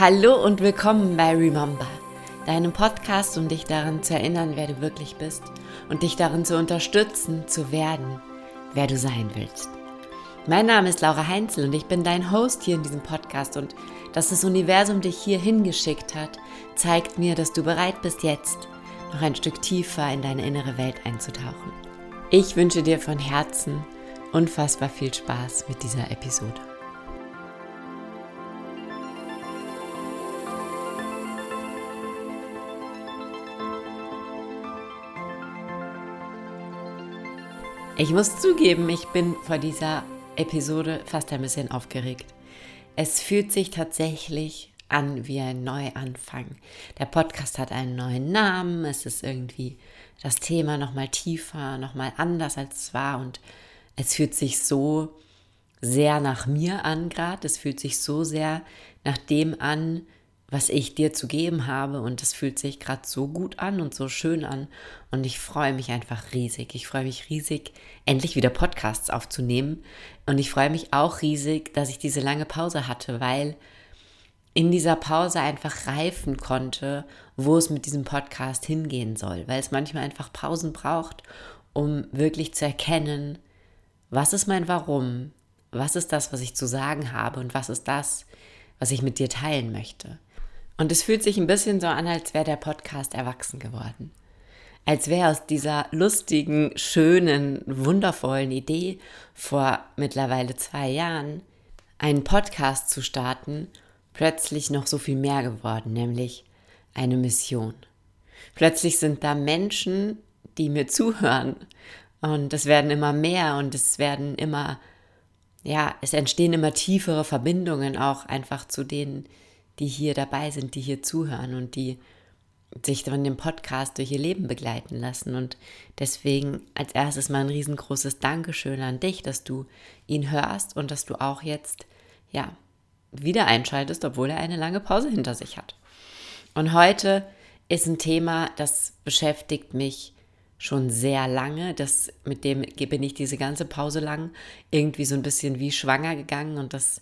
Hallo und willkommen bei Remember, deinem Podcast, um dich daran zu erinnern, wer du wirklich bist und dich darin zu unterstützen, zu werden, wer du sein willst. Mein Name ist Laura Heinzel und ich bin dein Host hier in diesem Podcast und dass das Universum dich hier hingeschickt hat, zeigt mir, dass du bereit bist, jetzt noch ein Stück tiefer in deine innere Welt einzutauchen. Ich wünsche dir von Herzen unfassbar viel Spaß mit dieser Episode. Ich muss zugeben, ich bin vor dieser Episode fast ein bisschen aufgeregt. Es fühlt sich tatsächlich an wie ein Neuanfang. Der Podcast hat einen neuen Namen, es ist irgendwie das Thema nochmal tiefer, nochmal anders als es war und es fühlt sich so sehr nach mir an gerade, es fühlt sich so sehr nach dem an, was ich dir zu geben habe. Und es fühlt sich gerade so gut an und so schön an. Und ich freue mich einfach riesig. Ich freue mich riesig, endlich wieder Podcasts aufzunehmen. Und ich freue mich auch riesig, dass ich diese lange Pause hatte, weil in dieser Pause einfach reifen konnte, wo es mit diesem Podcast hingehen soll. Weil es manchmal einfach Pausen braucht, um wirklich zu erkennen, was ist mein Warum, was ist das, was ich zu sagen habe und was ist das, was ich mit dir teilen möchte. Und es fühlt sich ein bisschen so an, als wäre der Podcast erwachsen geworden. Als wäre aus dieser lustigen, schönen, wundervollen Idee vor mittlerweile zwei Jahren, einen Podcast zu starten, plötzlich noch so viel mehr geworden, nämlich eine Mission. Plötzlich sind da Menschen, die mir zuhören und es werden immer mehr und es werden immer, ja, es entstehen immer tiefere Verbindungen auch einfach zu denen, die hier dabei sind, die hier zuhören und die sich von dem Podcast durch ihr Leben begleiten lassen. Und deswegen als erstes mal ein riesengroßes Dankeschön an dich, dass du ihn hörst und dass du auch jetzt, ja, wieder einschaltest, obwohl er eine lange Pause hinter sich hat. Und heute ist ein Thema, das beschäftigt mich schon sehr lange. Das, mit dem bin ich diese ganze Pause lang irgendwie so ein bisschen wie schwanger gegangen und das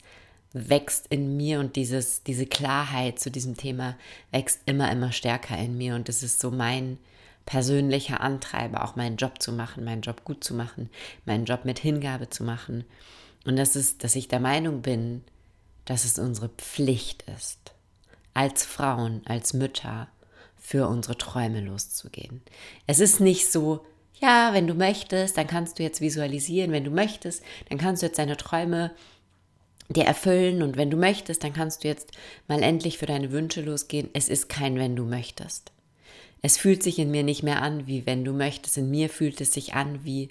wächst in mir und dieses, diese Klarheit zu diesem Thema wächst immer, immer stärker in mir. Und es ist so mein persönlicher Antreiber, auch meinen Job zu machen, meinen Job gut zu machen, meinen Job mit Hingabe zu machen. Und das ist, dass ich der Meinung bin, dass es unsere Pflicht ist, als Frauen, als Mütter, für unsere Träume loszugehen. Es ist nicht so, ja, wenn du möchtest, dann kannst du jetzt visualisieren, wenn du möchtest, dann kannst du jetzt deine Träume dir erfüllen und wenn du möchtest, dann kannst du jetzt mal endlich für deine Wünsche losgehen. Es ist kein wenn du möchtest. Es fühlt sich in mir nicht mehr an wie wenn du möchtest. In mir fühlt es sich an wie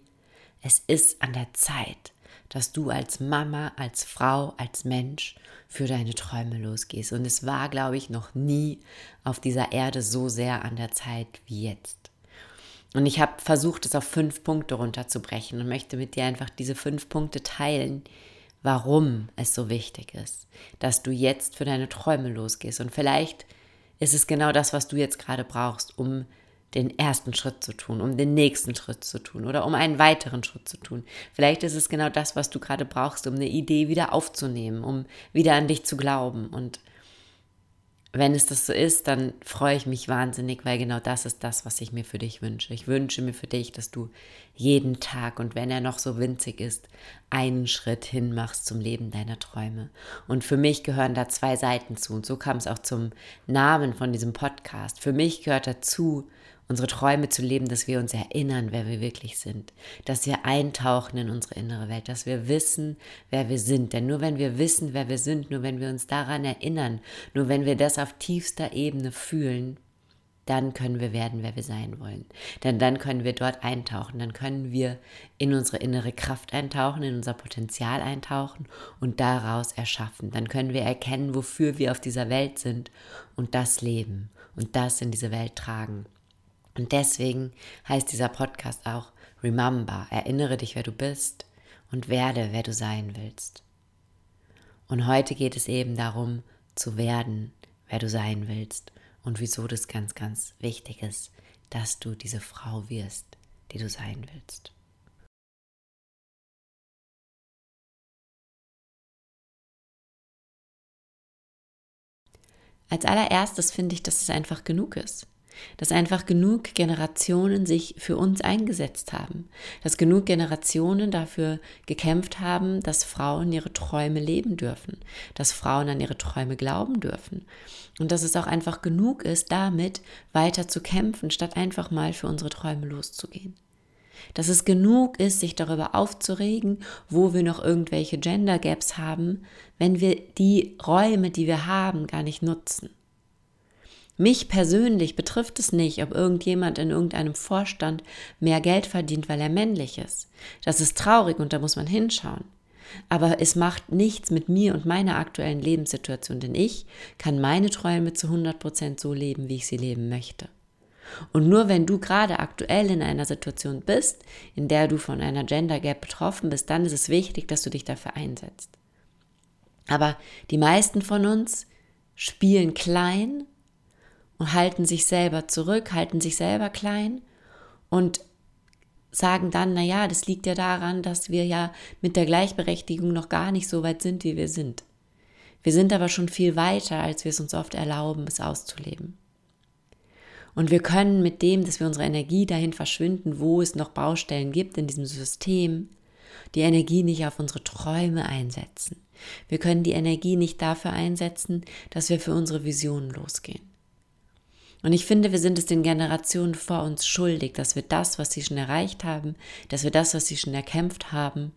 es ist an der Zeit, dass du als Mama, als Frau, als Mensch für deine Träume losgehst. Und es war, glaube ich, noch nie auf dieser Erde so sehr an der Zeit wie jetzt. Und ich habe versucht, es auf fünf Punkte runterzubrechen und möchte mit dir einfach diese fünf Punkte teilen, warum es so wichtig ist, dass du jetzt für deine Träume losgehst. Und vielleicht ist es genau das, was du jetzt gerade brauchst, um den ersten Schritt zu tun, um den nächsten Schritt zu tun oder um einen weiteren Schritt zu tun. Vielleicht ist es genau das, was du gerade brauchst, um eine Idee wieder aufzunehmen, um wieder an dich zu glauben und wenn es das so ist, dann freue ich mich wahnsinnig, weil genau das ist das, was ich mir für dich wünsche. Ich wünsche mir für dich, dass du jeden Tag und wenn er noch so winzig ist, einen Schritt hin machst zum Leben deiner Träume. Und für mich gehören da zwei Seiten zu. Und so kam es auch zum Namen von diesem Podcast. Für mich gehört dazu, unsere Träume zu leben, dass wir uns erinnern, wer wir wirklich sind, dass wir eintauchen in unsere innere Welt, dass wir wissen, wer wir sind. Denn nur wenn wir wissen, wer wir sind, nur wenn wir uns daran erinnern, nur wenn wir das auf tiefster Ebene fühlen, dann können wir werden, wer wir sein wollen. Denn dann können wir dort eintauchen, dann können wir in unsere innere Kraft eintauchen, in unser Potenzial eintauchen und daraus erschaffen. Dann können wir erkennen, wofür wir auf dieser Welt sind und das leben und das in diese Welt tragen. Und deswegen heißt dieser Podcast auch Remember, erinnere dich, wer du bist und werde, wer du sein willst. Und heute geht es eben darum, zu werden, wer du sein willst und wieso das ganz, ganz wichtig ist, dass du diese Frau wirst, die du sein willst. Als allererstes finde ich, dass es einfach genug ist. Dass einfach genug Generationen sich für uns eingesetzt haben. Dass genug Generationen dafür gekämpft haben, dass Frauen ihre Träume leben dürfen. Dass Frauen an ihre Träume glauben dürfen. Und dass es auch einfach genug ist, damit weiter zu kämpfen, statt einfach mal für unsere Träume loszugehen. Dass es genug ist, sich darüber aufzuregen, wo wir noch irgendwelche Gender Gaps haben, wenn wir die Räume, die wir haben, gar nicht nutzen. Mich persönlich betrifft es nicht, ob irgendjemand in irgendeinem Vorstand mehr Geld verdient, weil er männlich ist. Das ist traurig und da muss man hinschauen. Aber es macht nichts mit mir und meiner aktuellen Lebenssituation, denn ich kann meine Träume zu 100 Prozent so leben, wie ich sie leben möchte. Und nur wenn du gerade aktuell in einer Situation bist, in der du von einer Gender Gap betroffen bist, dann ist es wichtig, dass du dich dafür einsetzt. Aber die meisten von uns spielen klein und halten sich selber zurück, halten sich selber klein und sagen dann, na ja, das liegt ja daran, dass wir ja mit der Gleichberechtigung noch gar nicht so weit sind, wie wir sind. Wir sind aber schon viel weiter, als wir es uns oft erlauben, es auszuleben. Und wir können mit dem, dass wir unsere Energie dahin verschwinden, wo es noch Baustellen gibt in diesem System, die Energie nicht auf unsere Träume einsetzen. Wir können die Energie nicht dafür einsetzen, dass wir für unsere Visionen losgehen. Und ich finde, wir sind es den Generationen vor uns schuldig, dass wir das, was sie schon erreicht haben, dass wir das, was sie schon erkämpft haben,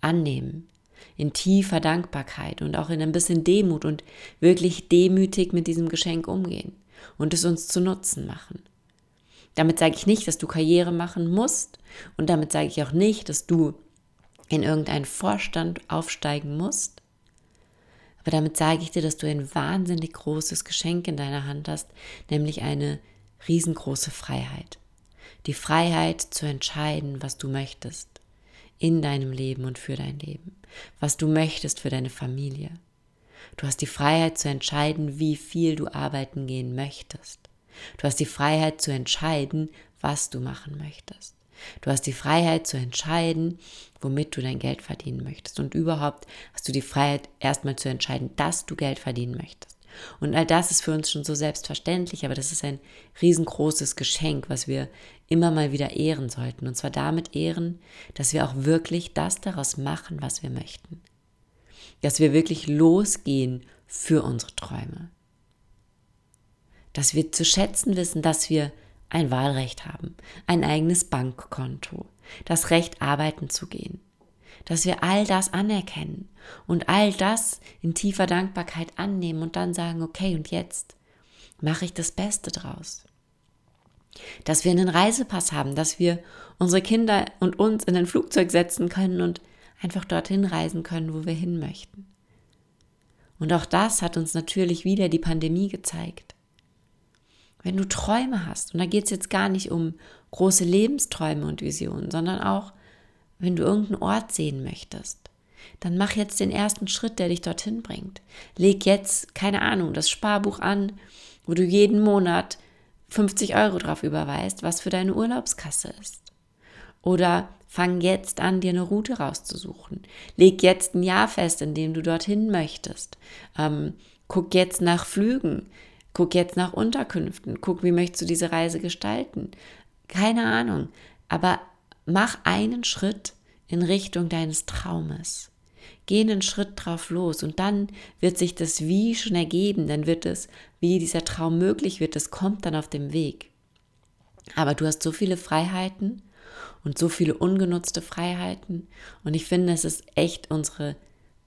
annehmen. In tiefer Dankbarkeit und auch in ein bisschen Demut und wirklich demütig mit diesem Geschenk umgehen und es uns zu Nutzen machen. Damit sage ich nicht, dass du Karriere machen musst und damit sage ich auch nicht, dass du in irgendeinen Vorstand aufsteigen musst. Aber damit sage ich dir, dass du ein wahnsinnig großes Geschenk in deiner Hand hast, nämlich eine riesengroße Freiheit. Die Freiheit zu entscheiden, was du möchtest in deinem Leben und für dein Leben, was du möchtest für deine Familie, Du hast die Freiheit zu entscheiden, wie viel du arbeiten gehen möchtest. Du hast die Freiheit zu entscheiden, was du machen möchtest. Du hast die Freiheit zu entscheiden, womit du dein Geld verdienen möchtest. Und überhaupt hast du die Freiheit, erstmal zu entscheiden, dass du Geld verdienen möchtest. Und all das ist für uns schon so selbstverständlich, aber das ist ein riesengroßes Geschenk, was wir immer mal wieder ehren sollten. Und zwar damit ehren, dass wir auch wirklich das daraus machen, was wir möchten dass wir wirklich losgehen für unsere Träume. Dass wir zu schätzen wissen, dass wir ein Wahlrecht haben, ein eigenes Bankkonto, das Recht arbeiten zu gehen, dass wir all das anerkennen und all das in tiefer Dankbarkeit annehmen und dann sagen, okay, und jetzt mache ich das Beste draus. Dass wir einen Reisepass haben, dass wir unsere Kinder und uns in ein Flugzeug setzen können und einfach dorthin reisen können, wo wir hin möchten. Und auch das hat uns natürlich wieder die Pandemie gezeigt. Wenn du Träume hast, und da geht es jetzt gar nicht um große Lebensträume und Visionen, sondern auch, wenn du irgendeinen Ort sehen möchtest, dann mach jetzt den ersten Schritt, der dich dorthin bringt. Leg jetzt, keine Ahnung, das Sparbuch an, wo du jeden Monat 50 Euro drauf überweist, was für deine Urlaubskasse ist. Oder fang jetzt an, dir eine Route rauszusuchen. Leg jetzt ein Jahr fest, in dem du dorthin möchtest. Ähm, guck jetzt nach Flügen. Guck jetzt nach Unterkünften. Guck, wie möchtest du diese Reise gestalten. Keine Ahnung. Aber mach einen Schritt in Richtung deines Traumes. Geh einen Schritt drauf los und dann wird sich das Wie schon ergeben. Dann wird es, wie dieser Traum möglich wird, das kommt dann auf dem Weg. Aber du hast so viele Freiheiten und so viele ungenutzte Freiheiten. Und ich finde, es ist echt unsere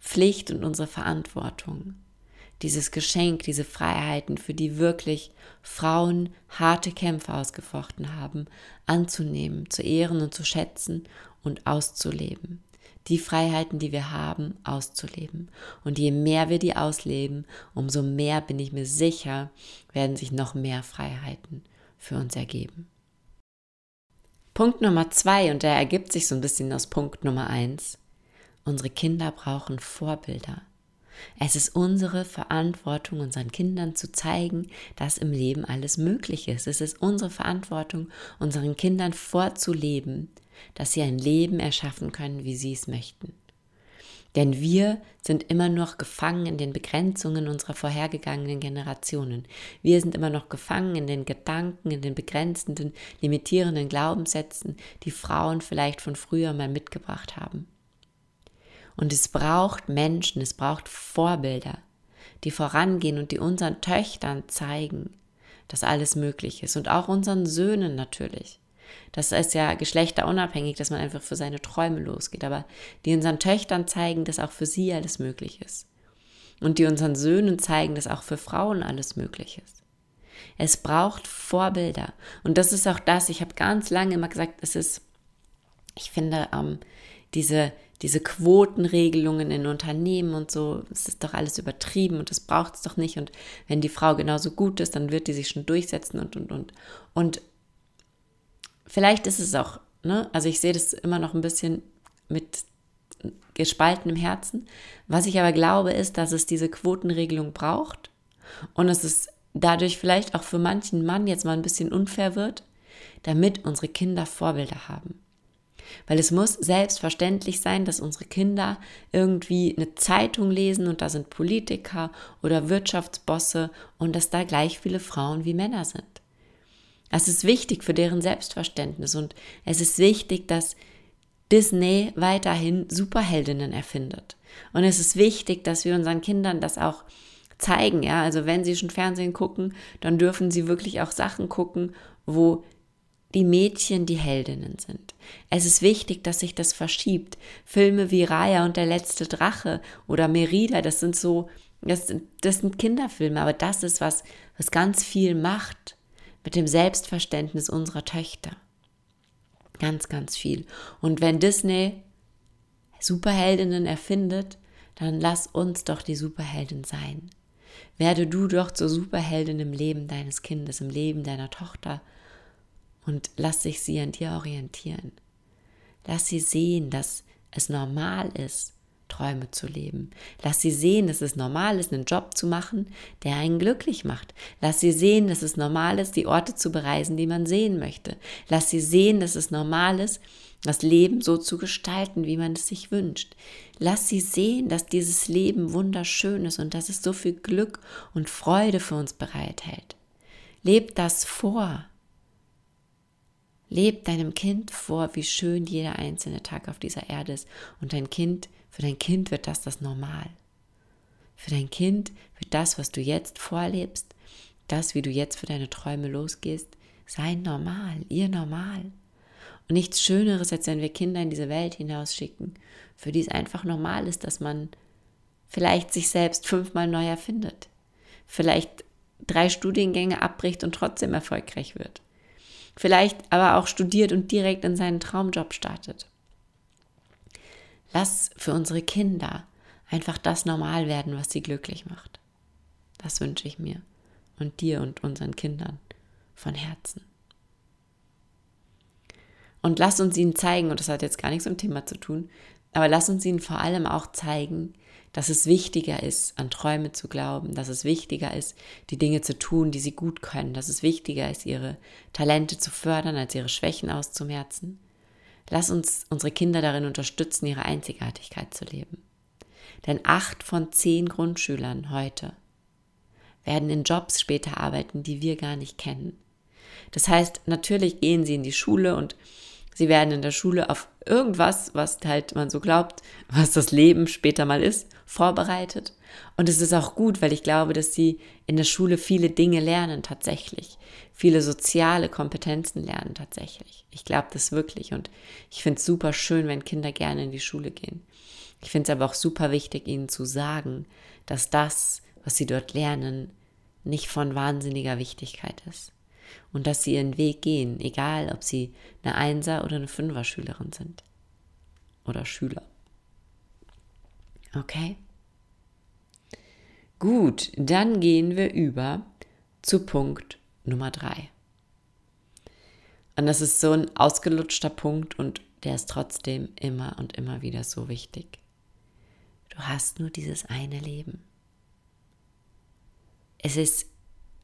Pflicht und unsere Verantwortung, dieses Geschenk, diese Freiheiten, für die wirklich Frauen harte Kämpfe ausgefochten haben, anzunehmen, zu ehren und zu schätzen und auszuleben. Die Freiheiten, die wir haben, auszuleben. Und je mehr wir die ausleben, umso mehr bin ich mir sicher, werden sich noch mehr Freiheiten für uns ergeben. Punkt Nummer zwei, und der ergibt sich so ein bisschen aus Punkt Nummer eins. Unsere Kinder brauchen Vorbilder. Es ist unsere Verantwortung, unseren Kindern zu zeigen, dass im Leben alles möglich ist. Es ist unsere Verantwortung, unseren Kindern vorzuleben, dass sie ein Leben erschaffen können, wie sie es möchten. Denn wir sind immer noch gefangen in den Begrenzungen unserer vorhergegangenen Generationen. Wir sind immer noch gefangen in den Gedanken, in den begrenzenden, limitierenden Glaubenssätzen, die Frauen vielleicht von früher mal mitgebracht haben. Und es braucht Menschen, es braucht Vorbilder, die vorangehen und die unseren Töchtern zeigen, dass alles möglich ist und auch unseren Söhnen natürlich. Das ist ja geschlechterunabhängig, dass man einfach für seine Träume losgeht, aber die unseren Töchtern zeigen, dass auch für sie alles möglich ist. Und die unseren Söhnen zeigen, dass auch für Frauen alles möglich ist. Es braucht Vorbilder. Und das ist auch das, ich habe ganz lange immer gesagt, es ist, ich finde, ähm, diese, diese Quotenregelungen in Unternehmen und so, es ist doch alles übertrieben und das braucht es doch nicht. Und wenn die Frau genauso gut ist, dann wird die sich schon durchsetzen und, und, und. Und vielleicht ist es auch, ne? also ich sehe das immer noch ein bisschen mit gespaltenem Herzen. Was ich aber glaube, ist, dass es diese Quotenregelung braucht und es dadurch vielleicht auch für manchen Mann jetzt mal ein bisschen unfair wird, damit unsere Kinder Vorbilder haben. Weil es muss selbstverständlich sein, dass unsere Kinder irgendwie eine Zeitung lesen und da sind Politiker oder Wirtschaftsbosse und dass da gleich viele Frauen wie Männer sind. Es ist wichtig für deren Selbstverständnis und es ist wichtig, dass Disney weiterhin Superheldinnen erfindet. Und es ist wichtig, dass wir unseren Kindern das auch zeigen, ja. Also wenn sie schon Fernsehen gucken, dann dürfen sie wirklich auch Sachen gucken, wo die Mädchen die Heldinnen sind. Es ist wichtig, dass sich das verschiebt. Filme wie Raya und der letzte Drache oder Merida, das sind so, das, das sind Kinderfilme, aber das ist was, was ganz viel macht mit dem Selbstverständnis unserer Töchter. Ganz, ganz viel. Und wenn Disney Superheldinnen erfindet, dann lass uns doch die Superheldin sein. Werde du doch zur Superheldin im Leben deines Kindes, im Leben deiner Tochter und lass sich sie an dir orientieren. Lass sie sehen, dass es normal ist, Träume zu leben. Lass sie sehen, dass es normal ist, einen Job zu machen, der einen glücklich macht. Lass sie sehen, dass es normal ist, die Orte zu bereisen, die man sehen möchte. Lass sie sehen, dass es normal ist, das Leben so zu gestalten, wie man es sich wünscht. Lass sie sehen, dass dieses Leben wunderschön ist und dass es so viel Glück und Freude für uns bereithält. Leb das vor. Leb deinem Kind vor, wie schön jeder einzelne Tag auf dieser Erde ist. Und dein Kind für dein Kind wird das das Normal. Für dein Kind wird das, was du jetzt vorlebst, das, wie du jetzt für deine Träume losgehst, sein Normal, ihr Normal. Und nichts Schöneres, als wenn wir Kinder in diese Welt hinausschicken, für die es einfach normal ist, dass man vielleicht sich selbst fünfmal neu erfindet, vielleicht drei Studiengänge abbricht und trotzdem erfolgreich wird, vielleicht aber auch studiert und direkt in seinen Traumjob startet. Lass für unsere Kinder einfach das normal werden, was sie glücklich macht. Das wünsche ich mir und dir und unseren Kindern von Herzen. Und lass uns ihnen zeigen, und das hat jetzt gar nichts mit dem Thema zu tun, aber lass uns ihnen vor allem auch zeigen, dass es wichtiger ist, an Träume zu glauben, dass es wichtiger ist, die Dinge zu tun, die sie gut können, dass es wichtiger ist, ihre Talente zu fördern, als ihre Schwächen auszumerzen Lass uns unsere Kinder darin unterstützen, ihre Einzigartigkeit zu leben. Denn acht von zehn Grundschülern heute werden in Jobs später arbeiten, die wir gar nicht kennen. Das heißt, natürlich gehen sie in die Schule und sie werden in der Schule auf irgendwas, was halt man so glaubt, was das Leben später mal ist, vorbereitet. Und es ist auch gut, weil ich glaube, dass sie in der Schule viele Dinge lernen tatsächlich. Viele soziale Kompetenzen lernen tatsächlich. Ich glaube das wirklich. Und ich finde es super schön, wenn Kinder gerne in die Schule gehen. Ich finde es aber auch super wichtig, ihnen zu sagen, dass das, was sie dort lernen, nicht von wahnsinniger Wichtigkeit ist. Und dass sie ihren Weg gehen, egal ob sie eine Einser- oder eine Fünfer-Schülerin sind. Oder Schüler. Okay? Gut, dann gehen wir über zu Punkt Nummer drei. Und das ist so ein ausgelutschter Punkt und der ist trotzdem immer und immer wieder so wichtig. Du hast nur dieses eine Leben. Es ist,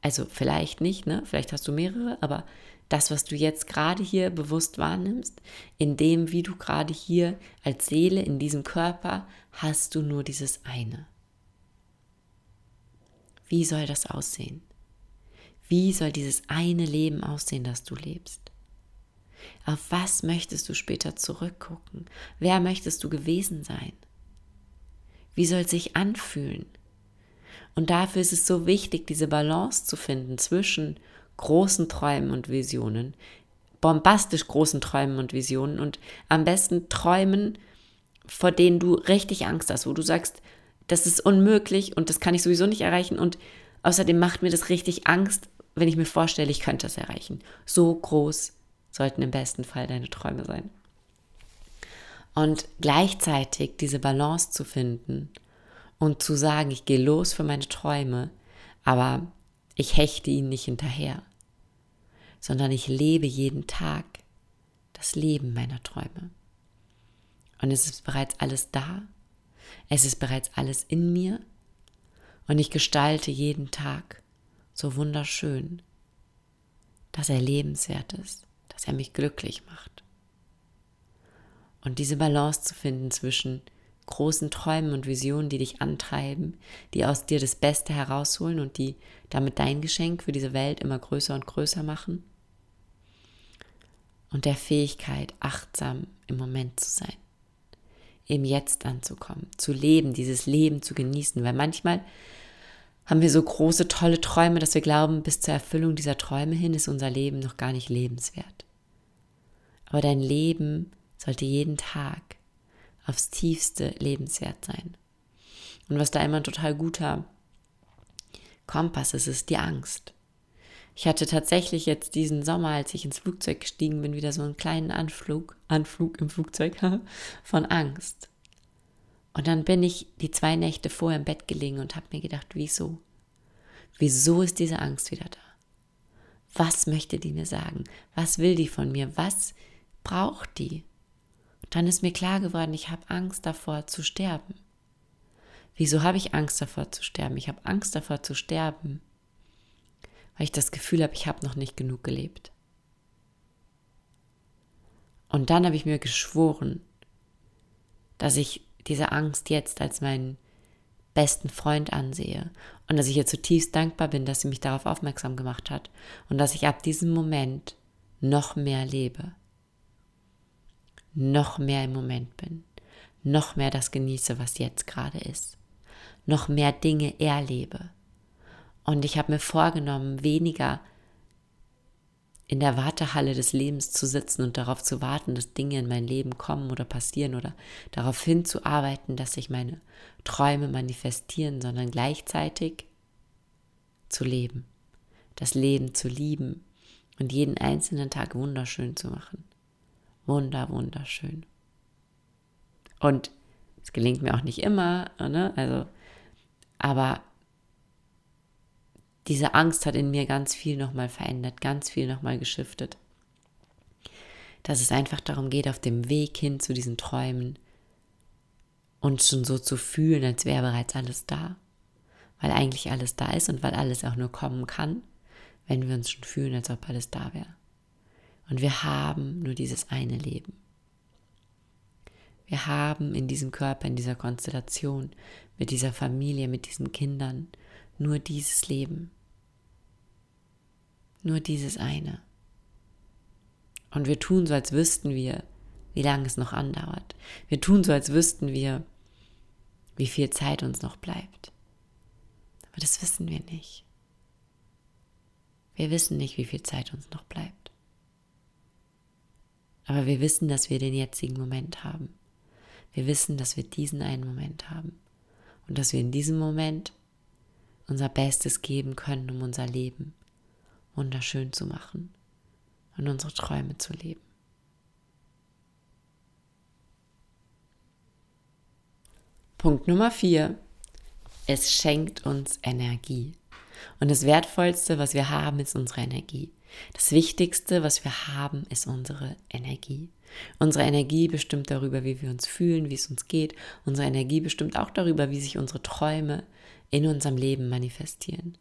also vielleicht nicht, ne? Vielleicht hast du mehrere, aber das, was du jetzt gerade hier bewusst wahrnimmst, in dem, wie du gerade hier als Seele in diesem Körper hast du nur dieses eine. Wie soll das aussehen? Wie soll dieses eine Leben aussehen, das du lebst? Auf was möchtest du später zurückgucken? Wer möchtest du gewesen sein? Wie soll es sich anfühlen? Und dafür ist es so wichtig, diese Balance zu finden zwischen großen Träumen und Visionen, bombastisch großen Träumen und Visionen und am besten Träumen, vor denen du richtig Angst hast, wo du sagst, das ist unmöglich und das kann ich sowieso nicht erreichen und außerdem macht mir das richtig Angst, wenn ich mir vorstelle, ich könnte das erreichen. So groß sollten im besten Fall deine Träume sein. Und gleichzeitig diese Balance zu finden und zu sagen, ich gehe los für meine Träume, aber ich hechte ihnen nicht hinterher, sondern ich lebe jeden Tag das Leben meiner Träume. Und es ist bereits alles da, es ist bereits alles in mir und ich gestalte jeden Tag so wunderschön, dass er lebenswert ist, dass er mich glücklich macht. Und diese Balance zu finden zwischen großen Träumen und Visionen, die dich antreiben, die aus dir das Beste herausholen und die damit dein Geschenk für diese Welt immer größer und größer machen. Und der Fähigkeit, achtsam im Moment zu sein, im Jetzt anzukommen, zu leben, dieses Leben zu genießen, weil manchmal haben wir so große, tolle Träume, dass wir glauben, bis zur Erfüllung dieser Träume hin ist unser Leben noch gar nicht lebenswert. Aber dein Leben sollte jeden Tag aufs tiefste lebenswert sein. Und was da immer ein total guter Kompass ist, ist die Angst. Ich hatte tatsächlich jetzt diesen Sommer, als ich ins Flugzeug gestiegen bin, wieder so einen kleinen Anflug, Anflug im Flugzeug von Angst. Und dann bin ich die zwei Nächte vorher im Bett gelegen und habe mir gedacht, wieso? Wieso ist diese Angst wieder da? Was möchte die mir sagen? Was will die von mir? Was braucht die? dann ist mir klar geworden, ich habe Angst davor zu sterben. Wieso habe ich Angst davor zu sterben? Ich habe Angst davor zu sterben, weil ich das Gefühl habe, ich habe noch nicht genug gelebt. Und dann habe ich mir geschworen, dass ich diese Angst jetzt als meinen besten Freund ansehe und dass ich ihr zutiefst dankbar bin, dass sie mich darauf aufmerksam gemacht hat und dass ich ab diesem Moment noch mehr lebe noch mehr im Moment bin, noch mehr das genieße, was jetzt gerade ist, noch mehr Dinge erlebe. Und ich habe mir vorgenommen, weniger in der Wartehalle des Lebens zu sitzen und darauf zu warten, dass Dinge in mein Leben kommen oder passieren oder darauf hinzuarbeiten, dass sich meine Träume manifestieren, sondern gleichzeitig zu leben, das Leben zu lieben und jeden einzelnen Tag wunderschön zu machen wunder, wunderschön. Und es gelingt mir auch nicht immer, ne? Also, aber diese Angst hat in mir ganz viel nochmal verändert, ganz viel nochmal geschiftet. Dass es einfach darum geht, auf dem Weg hin zu diesen Träumen uns schon so zu fühlen, als wäre bereits alles da. Weil eigentlich alles da ist und weil alles auch nur kommen kann, wenn wir uns schon fühlen, als ob alles da wäre. Und wir haben nur dieses eine Leben. Wir haben in diesem Körper, in dieser Konstellation, mit dieser Familie, mit diesen Kindern nur dieses Leben. Nur dieses eine. Und wir tun so, als wüssten wir, wie lange es noch andauert. Wir tun so, als wüssten wir, wie viel Zeit uns noch bleibt. Aber das wissen wir nicht. Wir wissen nicht, wie viel Zeit uns noch bleibt. Aber wir wissen, dass wir den jetzigen Moment haben. Wir wissen, dass wir diesen einen Moment haben. Und dass wir in diesem Moment unser Bestes geben können, um unser Leben wunderschön zu machen und unsere Träume zu leben. Punkt Nummer vier. Es schenkt uns Energie. Und das Wertvollste, was wir haben, ist unsere Energie. Das Wichtigste, was wir haben, ist unsere Energie. Unsere Energie bestimmt darüber, wie wir uns fühlen, wie es uns geht. Unsere Energie bestimmt auch darüber, wie sich unsere Träume in unserem Leben manifestieren.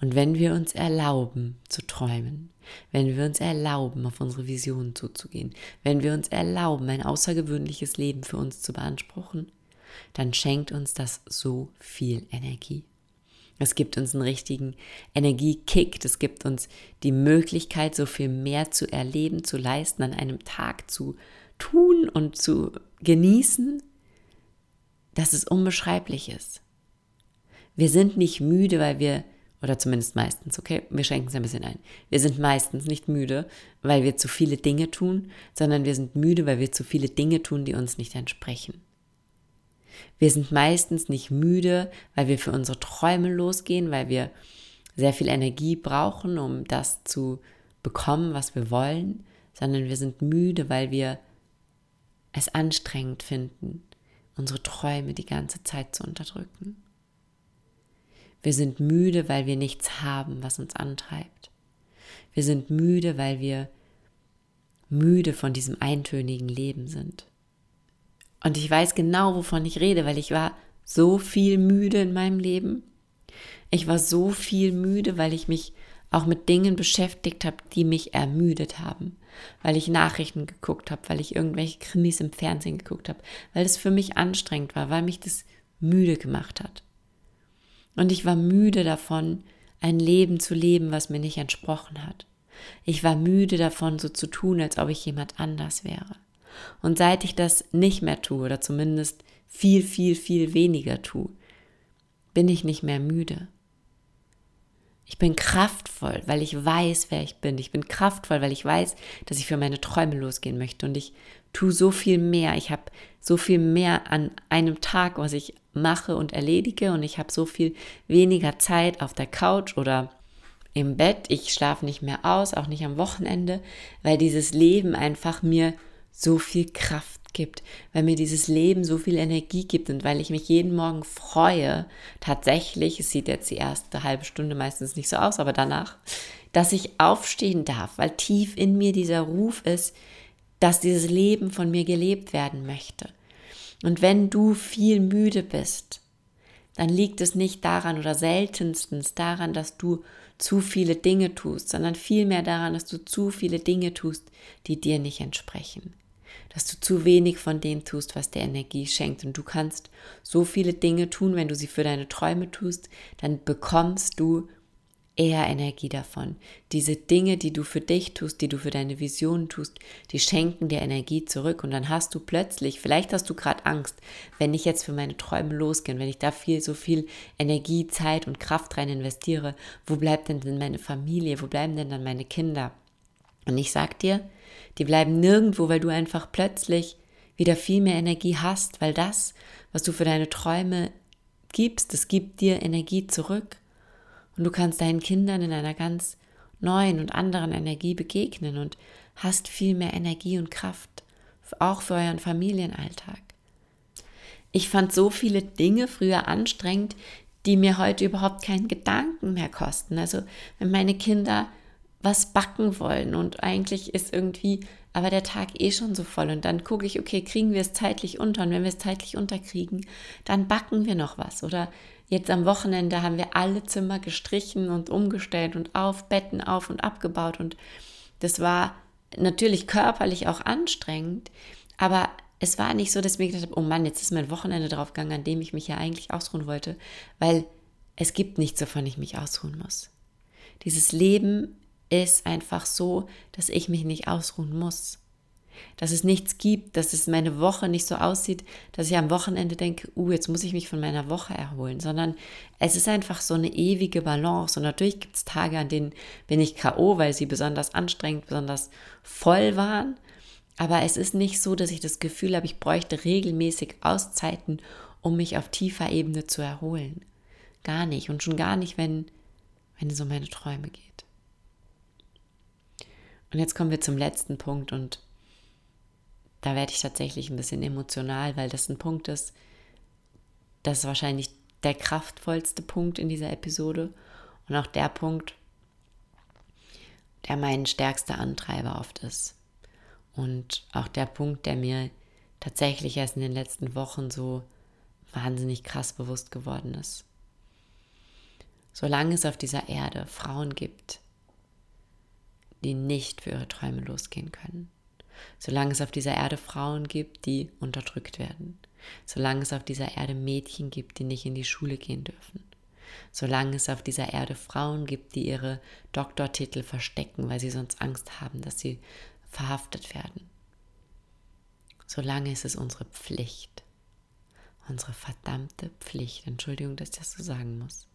Und wenn wir uns erlauben zu träumen, wenn wir uns erlauben, auf unsere Visionen zuzugehen, wenn wir uns erlauben, ein außergewöhnliches Leben für uns zu beanspruchen, dann schenkt uns das so viel Energie. Es gibt uns einen richtigen Energiekick, es gibt uns die Möglichkeit, so viel mehr zu erleben, zu leisten, an einem Tag zu tun und zu genießen, dass es unbeschreiblich ist. Wir sind nicht müde, weil wir, oder zumindest meistens, okay, wir schenken es ein bisschen ein. Wir sind meistens nicht müde, weil wir zu viele Dinge tun, sondern wir sind müde, weil wir zu viele Dinge tun, die uns nicht entsprechen. Wir sind meistens nicht müde, weil wir für unsere Träume losgehen, weil wir sehr viel Energie brauchen, um das zu bekommen, was wir wollen, sondern wir sind müde, weil wir es anstrengend finden, unsere Träume die ganze Zeit zu unterdrücken. Wir sind müde, weil wir nichts haben, was uns antreibt. Wir sind müde, weil wir müde von diesem eintönigen Leben sind. Und ich weiß genau, wovon ich rede, weil ich war so viel müde in meinem Leben. Ich war so viel müde, weil ich mich auch mit Dingen beschäftigt habe, die mich ermüdet haben. Weil ich Nachrichten geguckt habe, weil ich irgendwelche Krimis im Fernsehen geguckt habe, weil es für mich anstrengend war, weil mich das müde gemacht hat. Und ich war müde davon, ein Leben zu leben, was mir nicht entsprochen hat. Ich war müde davon, so zu tun, als ob ich jemand anders wäre. Und seit ich das nicht mehr tue, oder zumindest viel, viel, viel weniger tue, bin ich nicht mehr müde. Ich bin kraftvoll, weil ich weiß, wer ich bin. Ich bin kraftvoll, weil ich weiß, dass ich für meine Träume losgehen möchte. Und ich tue so viel mehr. Ich habe so viel mehr an einem Tag, was ich mache und erledige. Und ich habe so viel weniger Zeit auf der Couch oder im Bett. Ich schlafe nicht mehr aus, auch nicht am Wochenende, weil dieses Leben einfach mir so viel Kraft gibt, weil mir dieses Leben so viel Energie gibt und weil ich mich jeden Morgen freue, tatsächlich, es sieht jetzt die erste halbe Stunde meistens nicht so aus, aber danach, dass ich aufstehen darf, weil tief in mir dieser Ruf ist, dass dieses Leben von mir gelebt werden möchte. Und wenn du viel müde bist, dann liegt es nicht daran oder seltenstens daran, dass du zu viele Dinge tust, sondern vielmehr daran, dass du zu viele Dinge tust, die dir nicht entsprechen dass du zu wenig von dem tust, was dir Energie schenkt. Und du kannst so viele Dinge tun, wenn du sie für deine Träume tust, dann bekommst du eher Energie davon. Diese Dinge, die du für dich tust, die du für deine Visionen tust, die schenken dir Energie zurück. Und dann hast du plötzlich, vielleicht hast du gerade Angst, wenn ich jetzt für meine Träume losgehe, wenn ich da viel, so viel Energie, Zeit und Kraft rein investiere, wo bleibt denn denn meine Familie? Wo bleiben denn dann meine Kinder? Und ich sag dir, die bleiben nirgendwo, weil du einfach plötzlich wieder viel mehr Energie hast, weil das, was du für deine Träume gibst, das gibt dir Energie zurück. Und du kannst deinen Kindern in einer ganz neuen und anderen Energie begegnen und hast viel mehr Energie und Kraft, auch für euren Familienalltag. Ich fand so viele Dinge früher anstrengend, die mir heute überhaupt keinen Gedanken mehr kosten. Also wenn meine Kinder was backen wollen. Und eigentlich ist irgendwie aber der Tag eh schon so voll. Und dann gucke ich, okay, kriegen wir es zeitlich unter? Und wenn wir es zeitlich unterkriegen, dann backen wir noch was. Oder jetzt am Wochenende haben wir alle Zimmer gestrichen und umgestellt und auf Betten auf und abgebaut. Und das war natürlich körperlich auch anstrengend, aber es war nicht so, dass ich mir gedacht habe, oh Mann, jetzt ist mein Wochenende draufgegangen, an dem ich mich ja eigentlich ausruhen wollte, weil es gibt nichts, wovon ich mich ausruhen muss. Dieses Leben ist einfach so, dass ich mich nicht ausruhen muss. Dass es nichts gibt, dass es meine Woche nicht so aussieht, dass ich am Wochenende denke, uh, jetzt muss ich mich von meiner Woche erholen, sondern es ist einfach so eine ewige Balance. Und natürlich gibt es Tage, an denen bin ich K.O., weil sie besonders anstrengend, besonders voll waren. Aber es ist nicht so, dass ich das Gefühl habe, ich bräuchte regelmäßig Auszeiten, um mich auf tiefer Ebene zu erholen. Gar nicht. Und schon gar nicht, wenn, wenn es um meine Träume geht. Und jetzt kommen wir zum letzten Punkt und da werde ich tatsächlich ein bisschen emotional, weil das ein Punkt ist, das ist wahrscheinlich der kraftvollste Punkt in dieser Episode und auch der Punkt, der mein stärkster Antreiber oft ist. Und auch der Punkt, der mir tatsächlich erst in den letzten Wochen so wahnsinnig krass bewusst geworden ist. solange es auf dieser Erde Frauen gibt, die nicht für ihre Träume losgehen können, solange es auf dieser Erde Frauen gibt, die unterdrückt werden, solange es auf dieser Erde Mädchen gibt, die nicht in die Schule gehen dürfen, solange es auf dieser Erde Frauen gibt, die ihre Doktortitel verstecken, weil sie sonst Angst haben, dass sie verhaftet werden. Solange ist es unsere Pflicht, unsere verdammte Pflicht, Entschuldigung, dass ich das so sagen muss,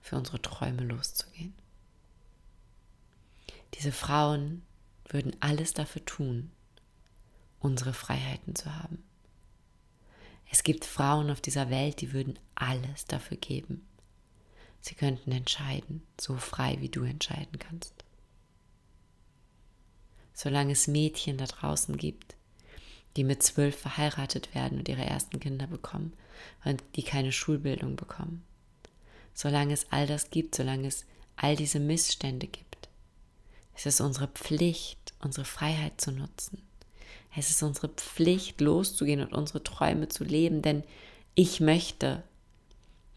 für unsere Träume loszugehen. Diese Frauen würden alles dafür tun, unsere Freiheiten zu haben. Es gibt Frauen auf dieser Welt, die würden alles dafür geben. Sie könnten entscheiden, so frei wie du entscheiden kannst. Solange es Mädchen da draußen gibt, die mit zwölf verheiratet werden und ihre ersten Kinder bekommen und die keine Schulbildung bekommen. Solange es all das gibt, solange es all diese Missstände gibt, ist es unsere Pflicht, unsere Freiheit zu nutzen. Es ist unsere Pflicht, loszugehen und unsere Träume zu leben, denn ich möchte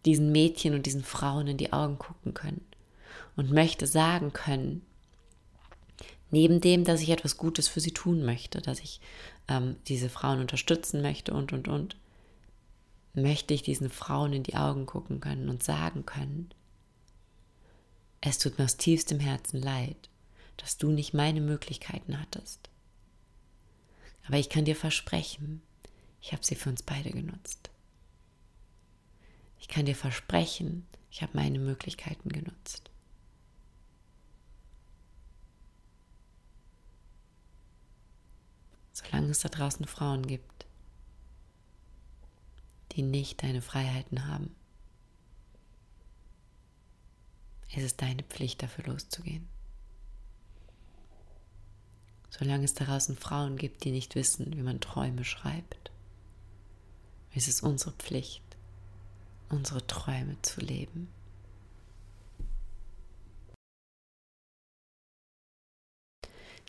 diesen Mädchen und diesen Frauen in die Augen gucken können und möchte sagen können, neben dem, dass ich etwas Gutes für sie tun möchte, dass ich ähm, diese Frauen unterstützen möchte und, und, und, möchte ich diesen Frauen in die Augen gucken können und sagen können, es tut mir aus tiefstem Herzen leid, dass du nicht meine Möglichkeiten hattest. Aber ich kann dir versprechen, ich habe sie für uns beide genutzt. Ich kann dir versprechen, ich habe meine Möglichkeiten genutzt. Solange es da draußen Frauen gibt, die nicht deine Freiheiten haben, ist es deine Pflicht, dafür loszugehen. Solange es da draußen Frauen gibt, die nicht wissen, wie man Träume schreibt, ist es unsere Pflicht, unsere Träume zu leben.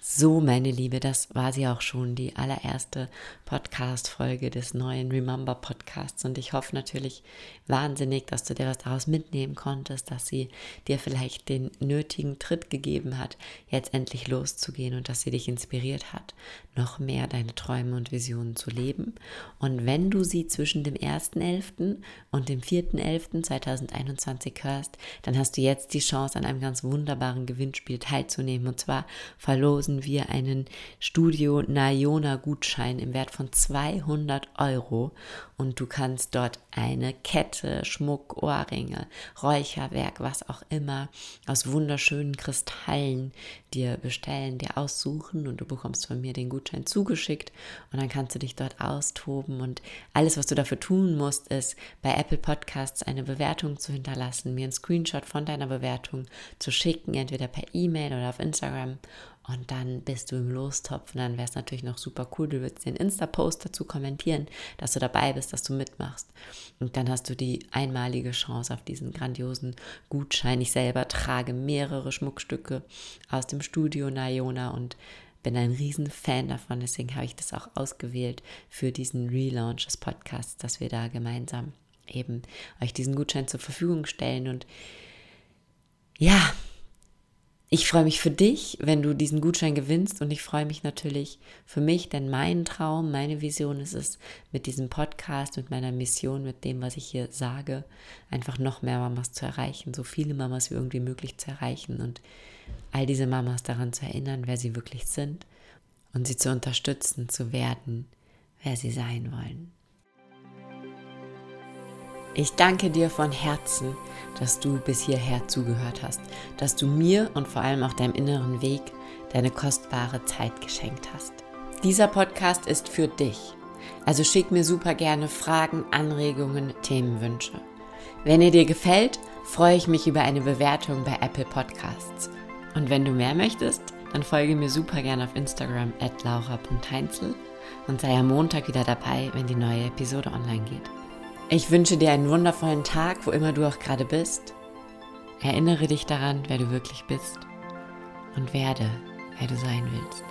So, meine Liebe, das war sie auch schon, die allererste Podcast-Folge des neuen Remember Podcasts. Und ich hoffe natürlich wahnsinnig, dass du dir was daraus mitnehmen konntest, dass sie dir vielleicht den nötigen Tritt gegeben hat, jetzt endlich loszugehen und dass sie dich inspiriert hat, noch mehr deine Träume und Visionen zu leben. Und wenn du sie zwischen dem 1.11. und dem 4.11.2021 hörst, dann hast du jetzt die Chance, an einem ganz wunderbaren Gewinnspiel teilzunehmen. Und zwar verlosen verlosen wir einen Studio Nayona Gutschein im Wert von 200 Euro. Und du kannst dort eine Kette, Schmuck, Ohrringe, Räucherwerk, was auch immer aus wunderschönen Kristallen dir bestellen, dir aussuchen. Und du bekommst von mir den Gutschein zugeschickt. Und dann kannst du dich dort austoben. Und alles, was du dafür tun musst, ist bei Apple Podcasts eine Bewertung zu hinterlassen, mir einen Screenshot von deiner Bewertung zu schicken, entweder per E-Mail oder auf Instagram und dann bist du im Lostopf und dann wäre es natürlich noch super cool. Du würdest den Insta-Post dazu kommentieren, dass du dabei bist, dass du mitmachst. Und dann hast du die einmalige Chance auf diesen grandiosen Gutschein. Ich selber trage mehrere Schmuckstücke aus dem Studio Nayona und bin ein riesen Fan davon. Deswegen habe ich das auch ausgewählt für diesen Relaunch des Podcasts, dass wir da gemeinsam eben euch diesen Gutschein zur Verfügung stellen. Und ja, ich freue mich für dich, wenn du diesen Gutschein gewinnst und ich freue mich natürlich für mich, denn mein Traum, meine Vision ist es, mit diesem Podcast, mit meiner Mission, mit dem, was ich hier sage, einfach noch mehr Mamas zu erreichen, so viele Mamas wie irgendwie möglich zu erreichen und all diese Mamas daran zu erinnern, wer sie wirklich sind und sie zu unterstützen, zu werden, wer sie sein wollen. Ich danke dir von Herzen, dass du bis hierher zugehört hast, dass du mir und vor allem auch deinem inneren Weg deine kostbare Zeit geschenkt hast. Dieser Podcast ist für dich. Also schick mir super gerne Fragen, Anregungen, Themenwünsche. Wenn er dir gefällt, freue ich mich über eine Bewertung bei Apple Podcasts. Und wenn du mehr möchtest, dann folge mir super gerne auf Instagram at laura.heinzel und sei am Montag wieder dabei, wenn die neue Episode online geht. Ich wünsche dir einen wundervollen Tag, wo immer du auch gerade bist. Erinnere dich daran, wer du wirklich bist und werde, wer du sein willst.